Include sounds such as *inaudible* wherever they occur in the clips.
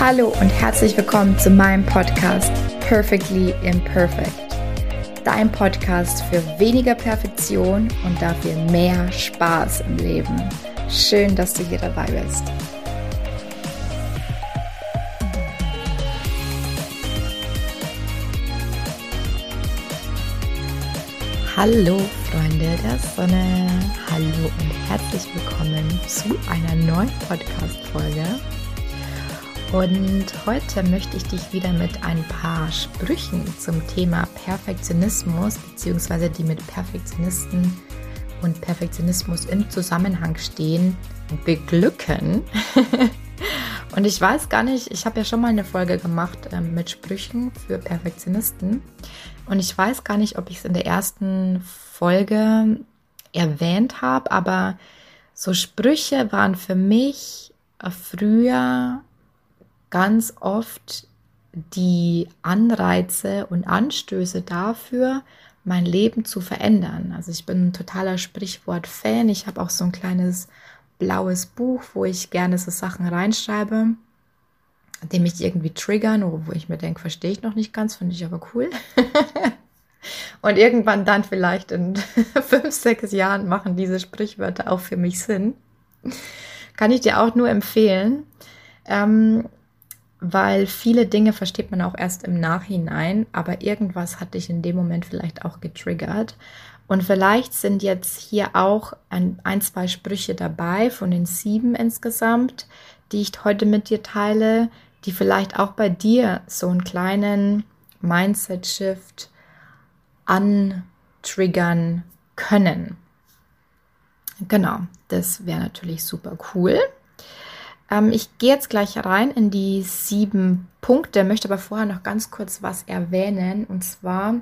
Hallo und herzlich willkommen zu meinem Podcast Perfectly Imperfect. Dein Podcast für weniger Perfektion und dafür mehr Spaß im Leben. Schön, dass du hier dabei bist. Hallo Freunde der Sonne, hallo und herzlich willkommen zu einer neuen Podcast-Folge. Und heute möchte ich dich wieder mit ein paar Sprüchen zum Thema Perfektionismus bzw. die mit Perfektionisten und Perfektionismus im Zusammenhang stehen, beglücken. *laughs* und ich weiß gar nicht, ich habe ja schon mal eine Folge gemacht äh, mit Sprüchen für Perfektionisten. Und ich weiß gar nicht, ob ich es in der ersten Folge erwähnt habe, aber so Sprüche waren für mich äh, früher ganz oft die Anreize und Anstöße dafür, mein Leben zu verändern. Also ich bin ein totaler Sprichwort-Fan. Ich habe auch so ein kleines blaues Buch, wo ich gerne so Sachen reinschreibe, die mich irgendwie triggern, wo ich mir denke, verstehe ich noch nicht ganz, finde ich aber cool. *laughs* und irgendwann dann vielleicht in *laughs* fünf, sechs Jahren machen diese Sprichwörter auch für mich Sinn. Kann ich dir auch nur empfehlen. Ähm, weil viele Dinge versteht man auch erst im Nachhinein, aber irgendwas hat dich in dem Moment vielleicht auch getriggert. Und vielleicht sind jetzt hier auch ein, ein, zwei Sprüche dabei von den sieben insgesamt, die ich heute mit dir teile, die vielleicht auch bei dir so einen kleinen Mindset-Shift antriggern können. Genau, das wäre natürlich super cool. Ähm, ich gehe jetzt gleich rein in die sieben Punkte, möchte aber vorher noch ganz kurz was erwähnen. Und zwar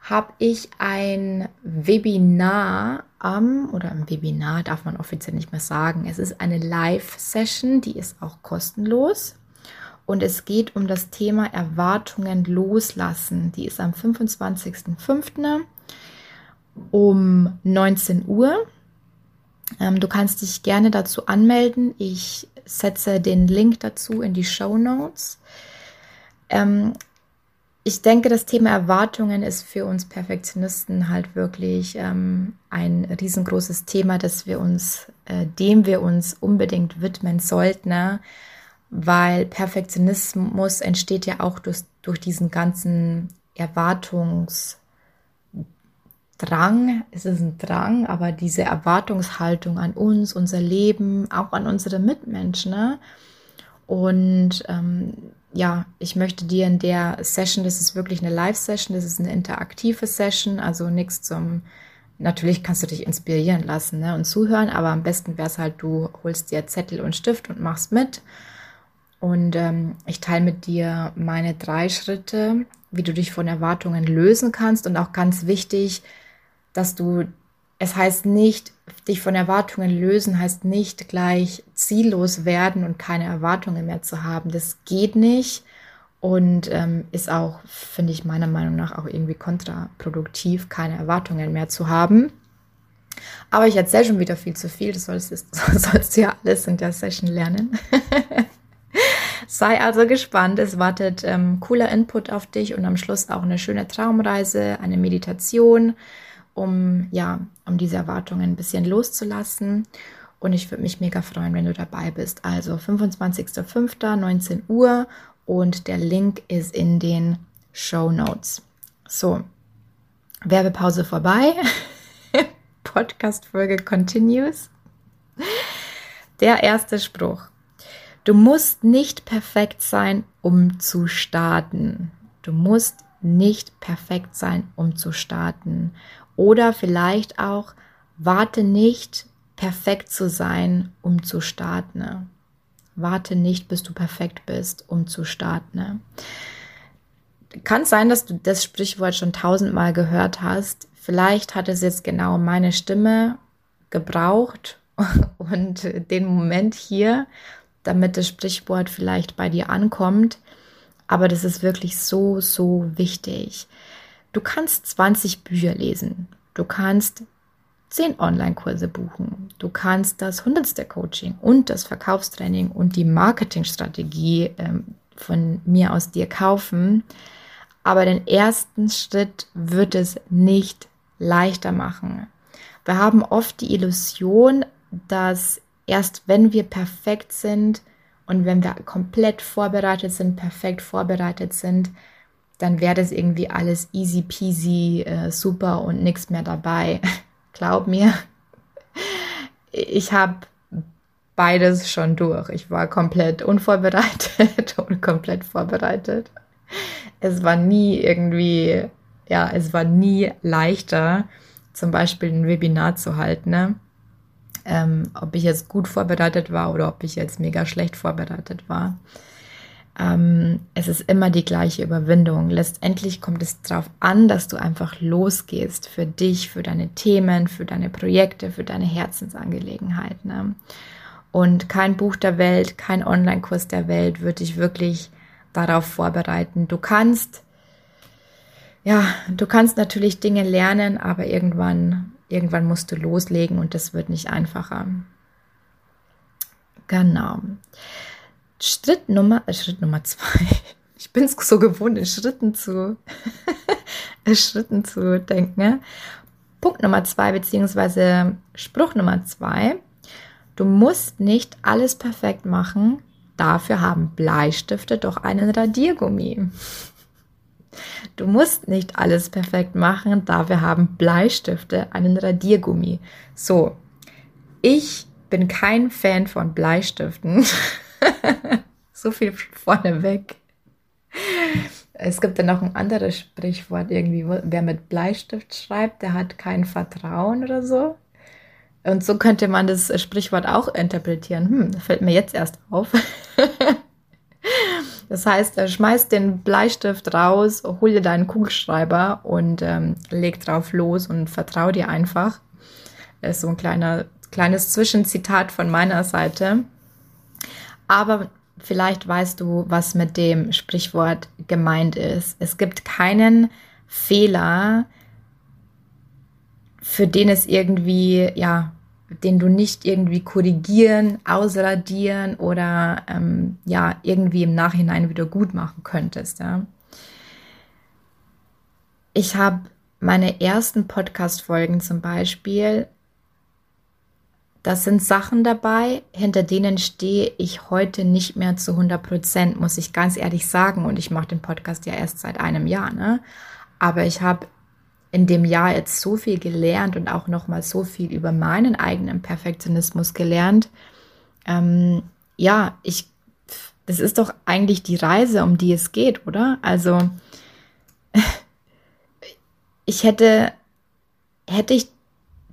habe ich ein Webinar am, oder ein Webinar darf man offiziell nicht mehr sagen. Es ist eine Live-Session, die ist auch kostenlos. Und es geht um das Thema Erwartungen loslassen. Die ist am 25.05. um 19 Uhr. Ähm, du kannst dich gerne dazu anmelden. Ich setze den Link dazu in die Show Notes. Ähm, ich denke, das Thema Erwartungen ist für uns Perfektionisten halt wirklich ähm, ein riesengroßes Thema, dass wir uns, äh, dem wir uns unbedingt widmen sollten, ne? weil Perfektionismus entsteht ja auch durch, durch diesen ganzen Erwartungs- Drang, es ist ein Drang, aber diese Erwartungshaltung an uns, unser Leben, auch an unsere Mitmenschen. Ne? Und ähm, ja, ich möchte dir in der Session, das ist wirklich eine Live-Session, das ist eine interaktive Session, also nichts zum, natürlich kannst du dich inspirieren lassen ne, und zuhören, aber am besten wäre es halt, du holst dir Zettel und Stift und machst mit. Und ähm, ich teile mit dir meine drei Schritte, wie du dich von Erwartungen lösen kannst und auch ganz wichtig, dass du, es heißt nicht, dich von Erwartungen lösen, heißt nicht gleich ziellos werden und keine Erwartungen mehr zu haben. Das geht nicht und ähm, ist auch, finde ich meiner Meinung nach, auch irgendwie kontraproduktiv, keine Erwartungen mehr zu haben. Aber ich erzähle schon wieder viel zu viel, das sollst, das *laughs* sollst du ja alles in der Session lernen. *laughs* Sei also gespannt, es wartet ähm, cooler Input auf dich und am Schluss auch eine schöne Traumreise, eine Meditation um ja, um diese Erwartungen ein bisschen loszulassen. Und ich würde mich mega freuen, wenn du dabei bist. Also 25.05. 19 Uhr und der Link ist in den Show Notes. So, Werbepause vorbei. *laughs* Podcast-Folge continues. Der erste Spruch. Du musst nicht perfekt sein, um zu starten. Du musst nicht perfekt sein, um zu starten. Oder vielleicht auch, warte nicht, perfekt zu sein, um zu starten. Ne? Warte nicht, bis du perfekt bist, um zu starten. Ne? Kann sein, dass du das Sprichwort schon tausendmal gehört hast. Vielleicht hat es jetzt genau meine Stimme gebraucht *laughs* und den Moment hier, damit das Sprichwort vielleicht bei dir ankommt. Aber das ist wirklich so, so wichtig. Du kannst 20 Bücher lesen. Du kannst zehn Online-Kurse buchen. Du kannst das hundertste Coaching und das Verkaufstraining und die Marketingstrategie ähm, von mir aus dir kaufen. Aber den ersten Schritt wird es nicht leichter machen. Wir haben oft die Illusion, dass erst wenn wir perfekt sind und wenn wir komplett vorbereitet sind, perfekt vorbereitet sind, dann wäre das irgendwie alles easy peasy, äh, super und nichts mehr dabei. *laughs* Glaub mir, ich habe beides schon durch. Ich war komplett unvorbereitet *laughs* und komplett vorbereitet. Es war nie irgendwie, ja, es war nie leichter, zum Beispiel ein Webinar zu halten. Ne? Ähm, ob ich jetzt gut vorbereitet war oder ob ich jetzt mega schlecht vorbereitet war. Ähm, es ist immer die gleiche Überwindung. Letztendlich kommt es darauf an, dass du einfach losgehst für dich, für deine Themen, für deine Projekte, für deine Herzensangelegenheiten. Ne? Und kein Buch der Welt, kein Online-Kurs der Welt wird dich wirklich darauf vorbereiten. Du kannst, ja, du kannst natürlich Dinge lernen, aber irgendwann, irgendwann musst du loslegen und das wird nicht einfacher. Genau. Schritt Nummer, äh, Schritt Nummer zwei. *laughs* Ich bin es so gewohnt, in Schritten zu, *laughs* Schritten zu denken. Ne? Punkt Nummer zwei, beziehungsweise Spruch Nummer zwei. Du musst nicht alles perfekt machen. Dafür haben Bleistifte doch einen Radiergummi. *laughs* Du musst nicht alles perfekt machen. Dafür haben Bleistifte einen Radiergummi. So, ich bin kein Fan von Bleistiften. *laughs* so viel vorneweg. Es gibt dann noch ein anderes Sprichwort irgendwie, wer mit Bleistift schreibt, der hat kein Vertrauen oder so. Und so könnte man das Sprichwort auch interpretieren. Hm, fällt mir jetzt erst auf. *laughs* das heißt, er schmeißt den Bleistift raus, hol dir deinen Kugelschreiber und ähm, leg drauf los und vertrau dir einfach. Das ist so ein kleiner, kleines Zwischenzitat von meiner Seite. Aber vielleicht weißt du, was mit dem Sprichwort gemeint ist. Es gibt keinen Fehler, für den es irgendwie, ja, den du nicht irgendwie korrigieren, ausradieren oder ähm, ja, irgendwie im Nachhinein wieder gut machen könntest. Ja. Ich habe meine ersten Podcast-Folgen zum Beispiel das sind Sachen dabei, hinter denen stehe ich heute nicht mehr zu 100 Prozent, muss ich ganz ehrlich sagen. Und ich mache den Podcast ja erst seit einem Jahr, ne? Aber ich habe in dem Jahr jetzt so viel gelernt und auch noch mal so viel über meinen eigenen Perfektionismus gelernt. Ähm, ja, ich, das ist doch eigentlich die Reise, um die es geht, oder? Also, *laughs* ich hätte, hätte ich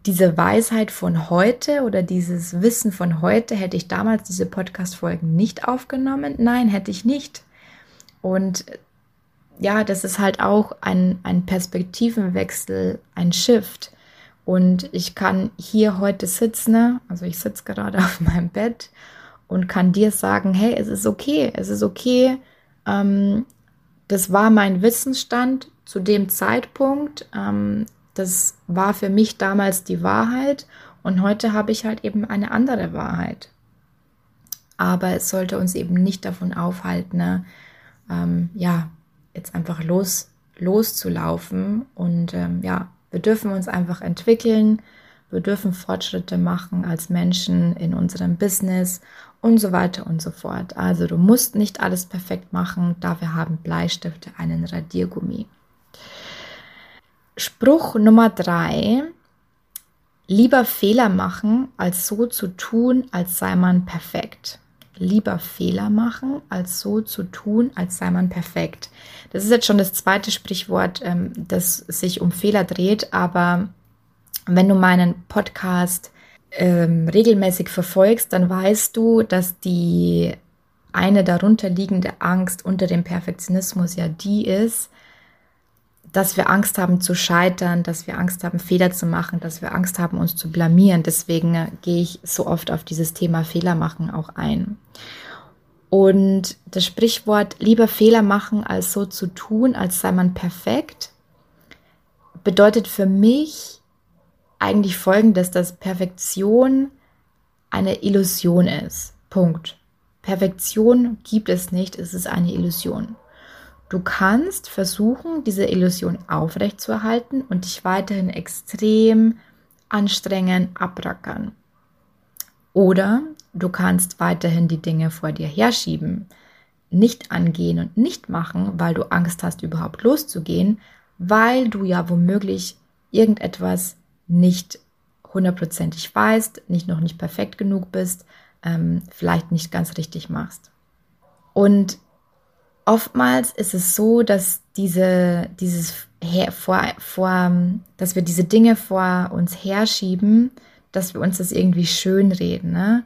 diese Weisheit von heute oder dieses Wissen von heute, hätte ich damals diese Podcast-Folgen nicht aufgenommen? Nein, hätte ich nicht. Und ja, das ist halt auch ein, ein Perspektivenwechsel, ein Shift. Und ich kann hier heute sitzen, also ich sitze gerade *laughs* auf meinem Bett und kann dir sagen, hey, es ist okay, es ist okay. Ähm, das war mein Wissensstand zu dem Zeitpunkt. Ähm, das war für mich damals die Wahrheit und heute habe ich halt eben eine andere Wahrheit. Aber es sollte uns eben nicht davon aufhalten, ne, ähm, ja, jetzt einfach los, loszulaufen. Und ähm, ja, wir dürfen uns einfach entwickeln, wir dürfen Fortschritte machen als Menschen in unserem Business und so weiter und so fort. Also du musst nicht alles perfekt machen, dafür haben Bleistifte einen Radiergummi. Spruch Nummer drei. Lieber Fehler machen, als so zu tun, als sei man perfekt. Lieber Fehler machen, als so zu tun, als sei man perfekt. Das ist jetzt schon das zweite Sprichwort, ähm, das sich um Fehler dreht, aber wenn du meinen Podcast ähm, regelmäßig verfolgst, dann weißt du, dass die eine darunter liegende Angst unter dem Perfektionismus ja die ist, dass wir Angst haben zu scheitern, dass wir Angst haben, Fehler zu machen, dass wir Angst haben, uns zu blamieren. Deswegen äh, gehe ich so oft auf dieses Thema Fehler machen auch ein. Und das Sprichwort lieber Fehler machen, als so zu tun, als sei man perfekt, bedeutet für mich eigentlich folgendes, dass Perfektion eine Illusion ist. Punkt. Perfektion gibt es nicht, es ist eine Illusion. Du kannst versuchen, diese Illusion aufrechtzuerhalten und dich weiterhin extrem anstrengen, abrackern. Oder du kannst weiterhin die Dinge vor dir herschieben, nicht angehen und nicht machen, weil du Angst hast, überhaupt loszugehen, weil du ja womöglich irgendetwas nicht hundertprozentig weißt, nicht noch nicht perfekt genug bist, ähm, vielleicht nicht ganz richtig machst. Und oftmals ist es so, dass diese, dieses her, vor, vor, dass wir diese Dinge vor uns herschieben, dass wir uns das irgendwie schönreden. Ne?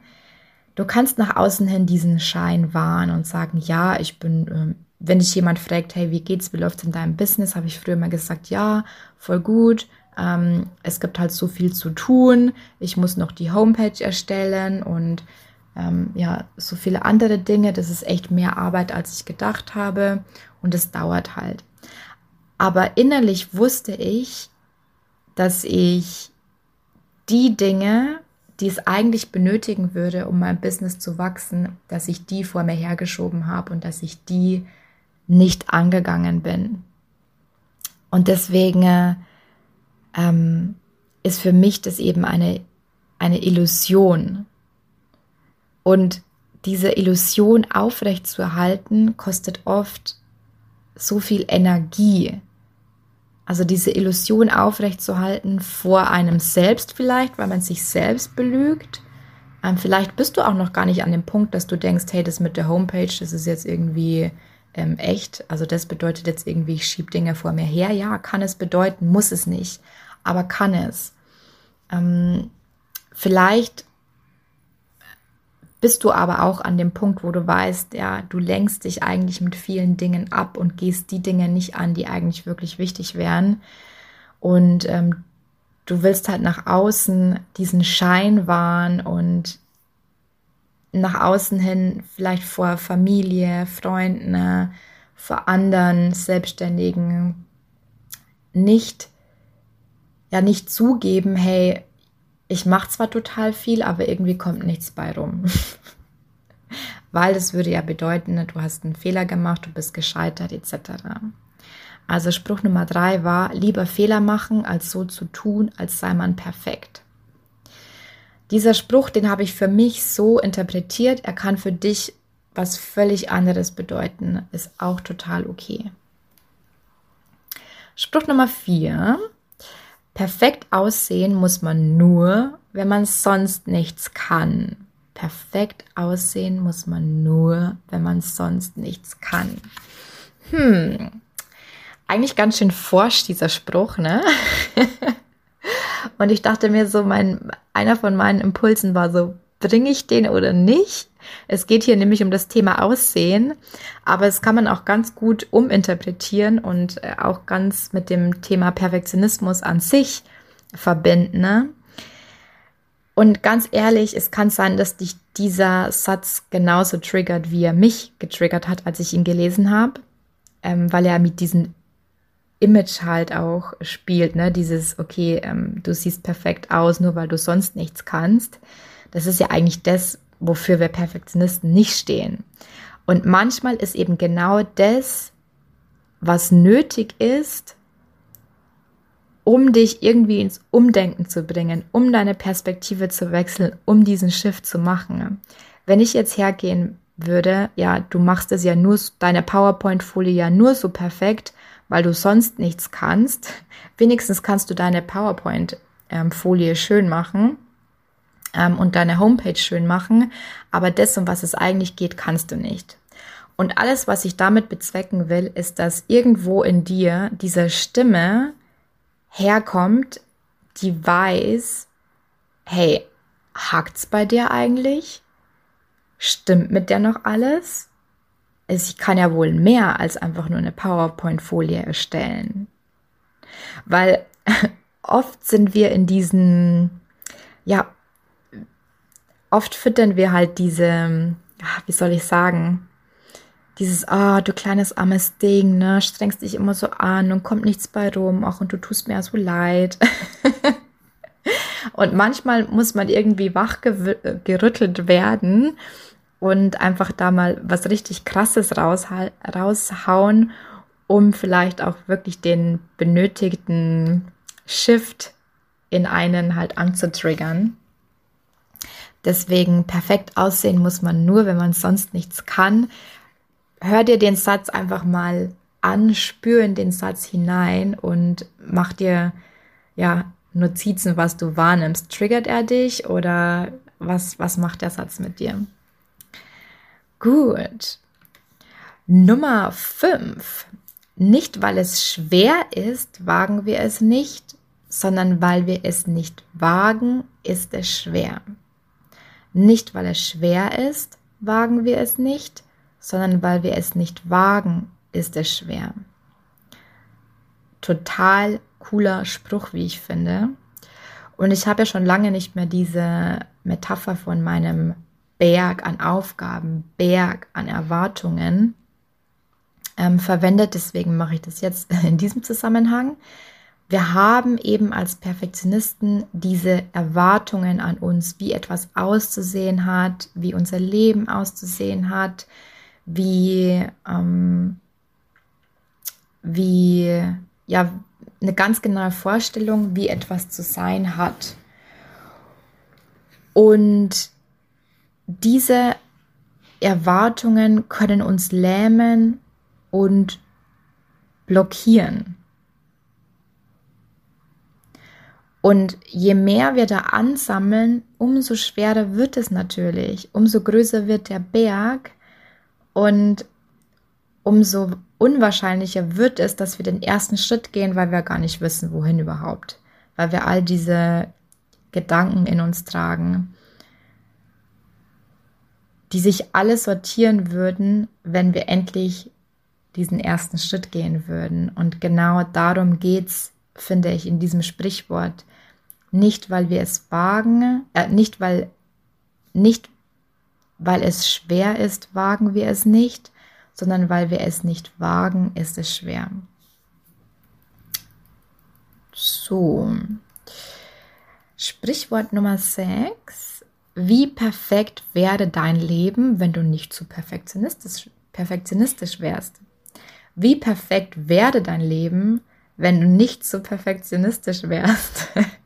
Du kannst nach außen hin diesen Schein wahren und sagen, ja, ich bin, ähm, wenn dich jemand fragt, hey, wie geht's, wie läuft's in deinem Business, habe ich früher mal gesagt, ja, voll gut. Ähm, es gibt halt so viel zu tun. Ich muss noch die Homepage erstellen und ähm, ja, so viele andere Dinge. Das ist echt mehr Arbeit, als ich gedacht habe. Und es dauert halt. Aber innerlich wusste ich, dass ich die Dinge, die es eigentlich benötigen würde, um mein Business zu wachsen, dass ich die vor mir hergeschoben habe und dass ich die nicht angegangen bin. Und deswegen ähm, ist für mich das eben eine, eine Illusion, und diese Illusion aufrechtzuerhalten, kostet oft so viel Energie. Also diese Illusion aufrechtzuerhalten vor einem selbst vielleicht, weil man sich selbst belügt. Ähm, vielleicht bist du auch noch gar nicht an dem Punkt, dass du denkst, hey, das mit der Homepage, das ist jetzt irgendwie ähm, echt. Also das bedeutet jetzt irgendwie, ich schiebe Dinge vor mir her. Ja, kann es bedeuten, muss es nicht, aber kann es. Ähm, vielleicht bist du aber auch an dem Punkt, wo du weißt, ja, du lenkst dich eigentlich mit vielen Dingen ab und gehst die Dinge nicht an, die eigentlich wirklich wichtig wären. Und ähm, du willst halt nach außen diesen Schein wahren und nach außen hin vielleicht vor Familie, Freunden, vor anderen Selbstständigen nicht, ja, nicht zugeben, hey, ich mache zwar total viel, aber irgendwie kommt nichts bei rum. *laughs* Weil das würde ja bedeuten, du hast einen Fehler gemacht, du bist gescheitert etc. Also Spruch Nummer drei war, lieber Fehler machen, als so zu tun, als sei man perfekt. Dieser Spruch, den habe ich für mich so interpretiert, er kann für dich was völlig anderes bedeuten, ist auch total okay. Spruch Nummer vier, Perfekt aussehen muss man nur, wenn man sonst nichts kann. Perfekt aussehen muss man nur, wenn man sonst nichts kann. Hm, eigentlich ganz schön forsch dieser Spruch, ne? *laughs* Und ich dachte mir so, mein, einer von meinen Impulsen war so, bringe ich den oder nicht? Es geht hier nämlich um das Thema Aussehen, aber es kann man auch ganz gut uminterpretieren und äh, auch ganz mit dem Thema Perfektionismus an sich verbinden. Ne? Und ganz ehrlich, es kann sein, dass dich dieser Satz genauso triggert, wie er mich getriggert hat, als ich ihn gelesen habe, ähm, weil er mit diesem Image halt auch spielt, ne? Dieses, okay, ähm, du siehst perfekt aus, nur weil du sonst nichts kannst. Das ist ja eigentlich das, wofür wir Perfektionisten nicht stehen. Und manchmal ist eben genau das, was nötig ist, um dich irgendwie ins Umdenken zu bringen, um deine Perspektive zu wechseln, um diesen Shift zu machen. Wenn ich jetzt hergehen würde, ja, du machst es ja nur, deine PowerPoint-Folie ja nur so perfekt, weil du sonst nichts kannst. *laughs* Wenigstens kannst du deine PowerPoint-Folie ähm, schön machen ähm, und deine Homepage schön machen, aber das, um was es eigentlich geht, kannst du nicht. Und alles, was ich damit bezwecken will, ist, dass irgendwo in dir diese Stimme herkommt, die weiß, hey, hakt's bei dir eigentlich? Stimmt mit der noch alles? Ich kann ja wohl mehr als einfach nur eine PowerPoint-Folie erstellen. Weil *laughs* oft sind wir in diesen, ja, oft füttern wir halt diese, wie soll ich sagen, dieses, ah, oh, du kleines armes Ding, ne, strengst dich immer so an und kommt nichts bei rum, auch und du tust mir so leid. *laughs* Und manchmal muss man irgendwie wach gerüttelt werden und einfach da mal was richtig Krasses raushauen, um vielleicht auch wirklich den benötigten Shift in einen halt anzutriggern. Deswegen perfekt aussehen muss man nur, wenn man sonst nichts kann. Hör dir den Satz einfach mal an, spür in den Satz hinein und mach dir ja Notizen, was du wahrnimmst. Triggert er dich oder was, was macht der Satz mit dir? Gut. Nummer 5. Nicht weil es schwer ist, wagen wir es nicht, sondern weil wir es nicht wagen, ist es schwer. Nicht weil es schwer ist, wagen wir es nicht, sondern weil wir es nicht wagen, ist es schwer. Total cooler Spruch, wie ich finde. Und ich habe ja schon lange nicht mehr diese Metapher von meinem Berg an Aufgaben, Berg an Erwartungen ähm, verwendet. Deswegen mache ich das jetzt *laughs* in diesem Zusammenhang wir haben eben als Perfektionisten diese Erwartungen an uns, wie etwas auszusehen hat, wie unser Leben auszusehen hat, wie, ähm, wie, ja, eine ganz genaue Vorstellung, wie etwas zu sein hat. Und diese Erwartungen können uns lähmen und blockieren. Und je mehr wir da ansammeln, umso schwerer wird es natürlich, umso größer wird der Berg und umso unwahrscheinlicher wird es, dass wir den ersten Schritt gehen, weil wir gar nicht wissen, wohin überhaupt, weil wir all diese Gedanken in uns tragen, die sich alle sortieren würden, wenn wir endlich diesen ersten Schritt gehen würden. Und genau darum geht es, finde ich, in diesem Sprichwort nicht weil wir es wagen, äh, nicht weil nicht weil es schwer ist, wagen wir es nicht, sondern weil wir es nicht wagen, ist es schwer. So. Sprichwort Nummer 6. Wie perfekt wäre dein Leben, wenn du nicht zu perfektionistisch, perfektionistisch wärst? Wie perfekt wäre dein Leben, wenn du nicht so perfektionistisch wärst? *laughs*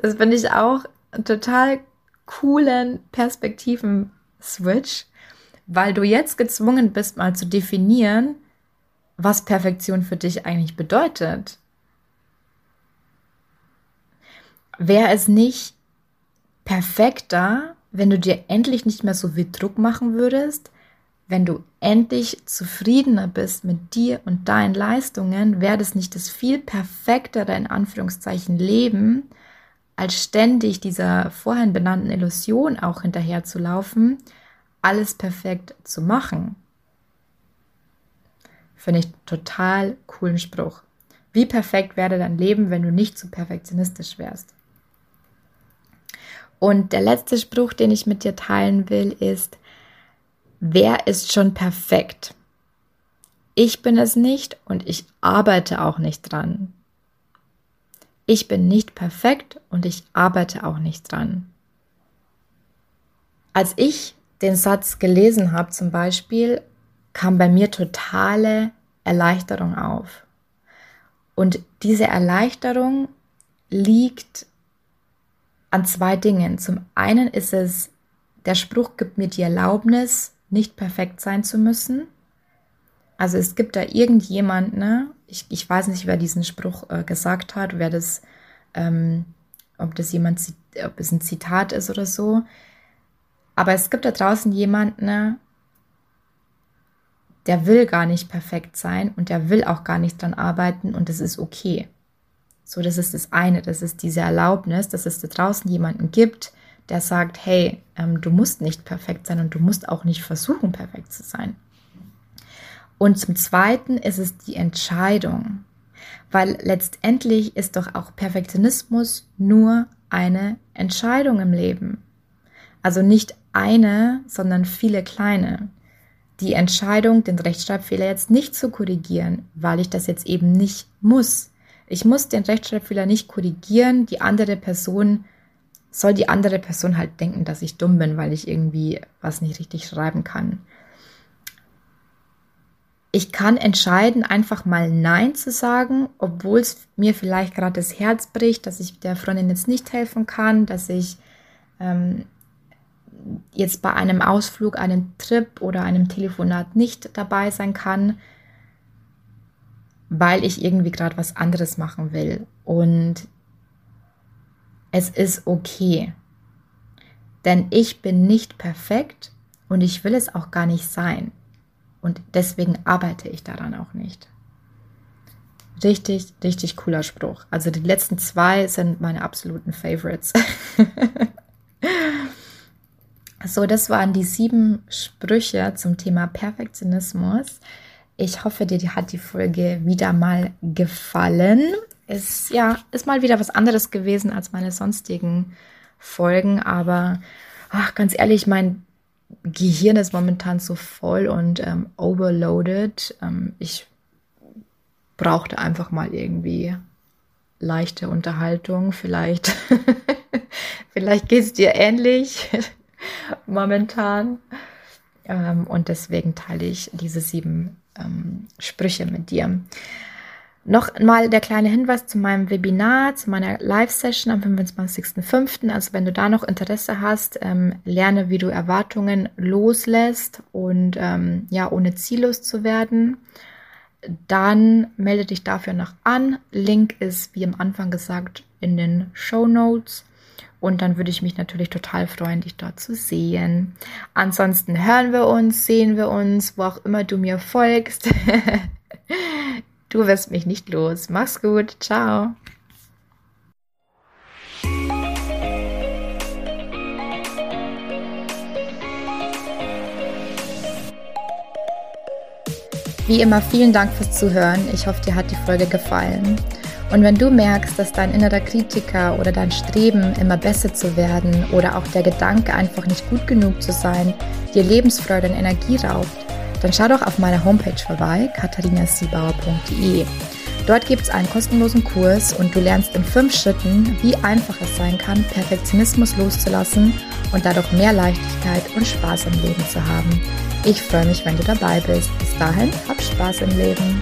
Das finde ich auch einen total coolen Perspektiven-Switch, weil du jetzt gezwungen bist, mal zu definieren, was Perfektion für dich eigentlich bedeutet. Wäre es nicht perfekter, wenn du dir endlich nicht mehr so viel Druck machen würdest, wenn du endlich zufriedener bist mit dir und deinen Leistungen, wäre das nicht das viel perfektere in Anführungszeichen Leben, als ständig dieser vorhin benannten Illusion auch hinterher zu laufen, alles perfekt zu machen. Finde ich total coolen Spruch. Wie perfekt wäre dein Leben, wenn du nicht zu so perfektionistisch wärst? Und der letzte Spruch, den ich mit dir teilen will, ist, wer ist schon perfekt? Ich bin es nicht und ich arbeite auch nicht dran. Ich bin nicht perfekt und ich arbeite auch nicht dran. Als ich den Satz gelesen habe zum Beispiel, kam bei mir totale Erleichterung auf. Und diese Erleichterung liegt an zwei Dingen. Zum einen ist es, der Spruch gibt mir die Erlaubnis, nicht perfekt sein zu müssen. Also es gibt da irgendjemand, ne? Ich, ich weiß nicht, wer diesen Spruch äh, gesagt hat, wer das, ähm, ob das jemand, ob es ein Zitat ist oder so. Aber es gibt da draußen jemanden, ne? der will gar nicht perfekt sein und der will auch gar nicht dran arbeiten und das ist okay. So, das ist das eine, das ist diese Erlaubnis, dass es da draußen jemanden gibt, der sagt, hey, ähm, du musst nicht perfekt sein und du musst auch nicht versuchen, perfekt zu sein. Und zum Zweiten ist es die Entscheidung, weil letztendlich ist doch auch Perfektionismus nur eine Entscheidung im Leben. Also nicht eine, sondern viele kleine. Die Entscheidung, den Rechtschreibfehler jetzt nicht zu korrigieren, weil ich das jetzt eben nicht muss. Ich muss den Rechtschreibfehler nicht korrigieren. Die andere Person soll die andere Person halt denken, dass ich dumm bin, weil ich irgendwie was nicht richtig schreiben kann. Ich kann entscheiden, einfach mal Nein zu sagen, obwohl es mir vielleicht gerade das Herz bricht, dass ich der Freundin jetzt nicht helfen kann, dass ich ähm, jetzt bei einem Ausflug, einem Trip oder einem Telefonat nicht dabei sein kann, weil ich irgendwie gerade was anderes machen will. Und es ist okay. Denn ich bin nicht perfekt und ich will es auch gar nicht sein. Und deswegen arbeite ich daran auch nicht. Richtig, richtig cooler Spruch. Also die letzten zwei sind meine absoluten Favorites. *laughs* so, das waren die sieben Sprüche zum Thema Perfektionismus. Ich hoffe, dir hat die Folge wieder mal gefallen. Ist ja, ist mal wieder was anderes gewesen als meine sonstigen Folgen, aber ach, ganz ehrlich, mein Gehirn ist momentan so voll und ähm, overloaded. Ähm, ich brauchte einfach mal irgendwie leichte Unterhaltung. Vielleicht, *laughs* vielleicht geht es dir ähnlich *laughs* momentan. Ähm, und deswegen teile ich diese sieben ähm, Sprüche mit dir. Noch mal der kleine Hinweis zu meinem Webinar, zu meiner Live-Session am 25.05. Also wenn du da noch Interesse hast, ähm, lerne, wie du Erwartungen loslässt und ähm, ja, ohne ziellos zu werden, dann melde dich dafür noch an. Link ist, wie am Anfang gesagt, in den Show Notes. Und dann würde ich mich natürlich total freuen, dich dort zu sehen. Ansonsten hören wir uns, sehen wir uns, wo auch immer du mir folgst. *laughs* du wirst mich nicht los. Mach's gut. Ciao. Wie immer vielen Dank fürs Zuhören. Ich hoffe, dir hat die Folge gefallen. Und wenn du merkst, dass dein innerer Kritiker oder dein Streben, immer besser zu werden oder auch der Gedanke, einfach nicht gut genug zu sein, dir Lebensfreude und Energie raubt, dann schau doch auf meiner Homepage vorbei, katharinasiebauer.de. Dort gibt es einen kostenlosen Kurs und du lernst in fünf Schritten, wie einfach es sein kann, Perfektionismus loszulassen und dadurch mehr Leichtigkeit und Spaß im Leben zu haben. Ich freue mich, wenn du dabei bist. Bis dahin, hab Spaß im Leben.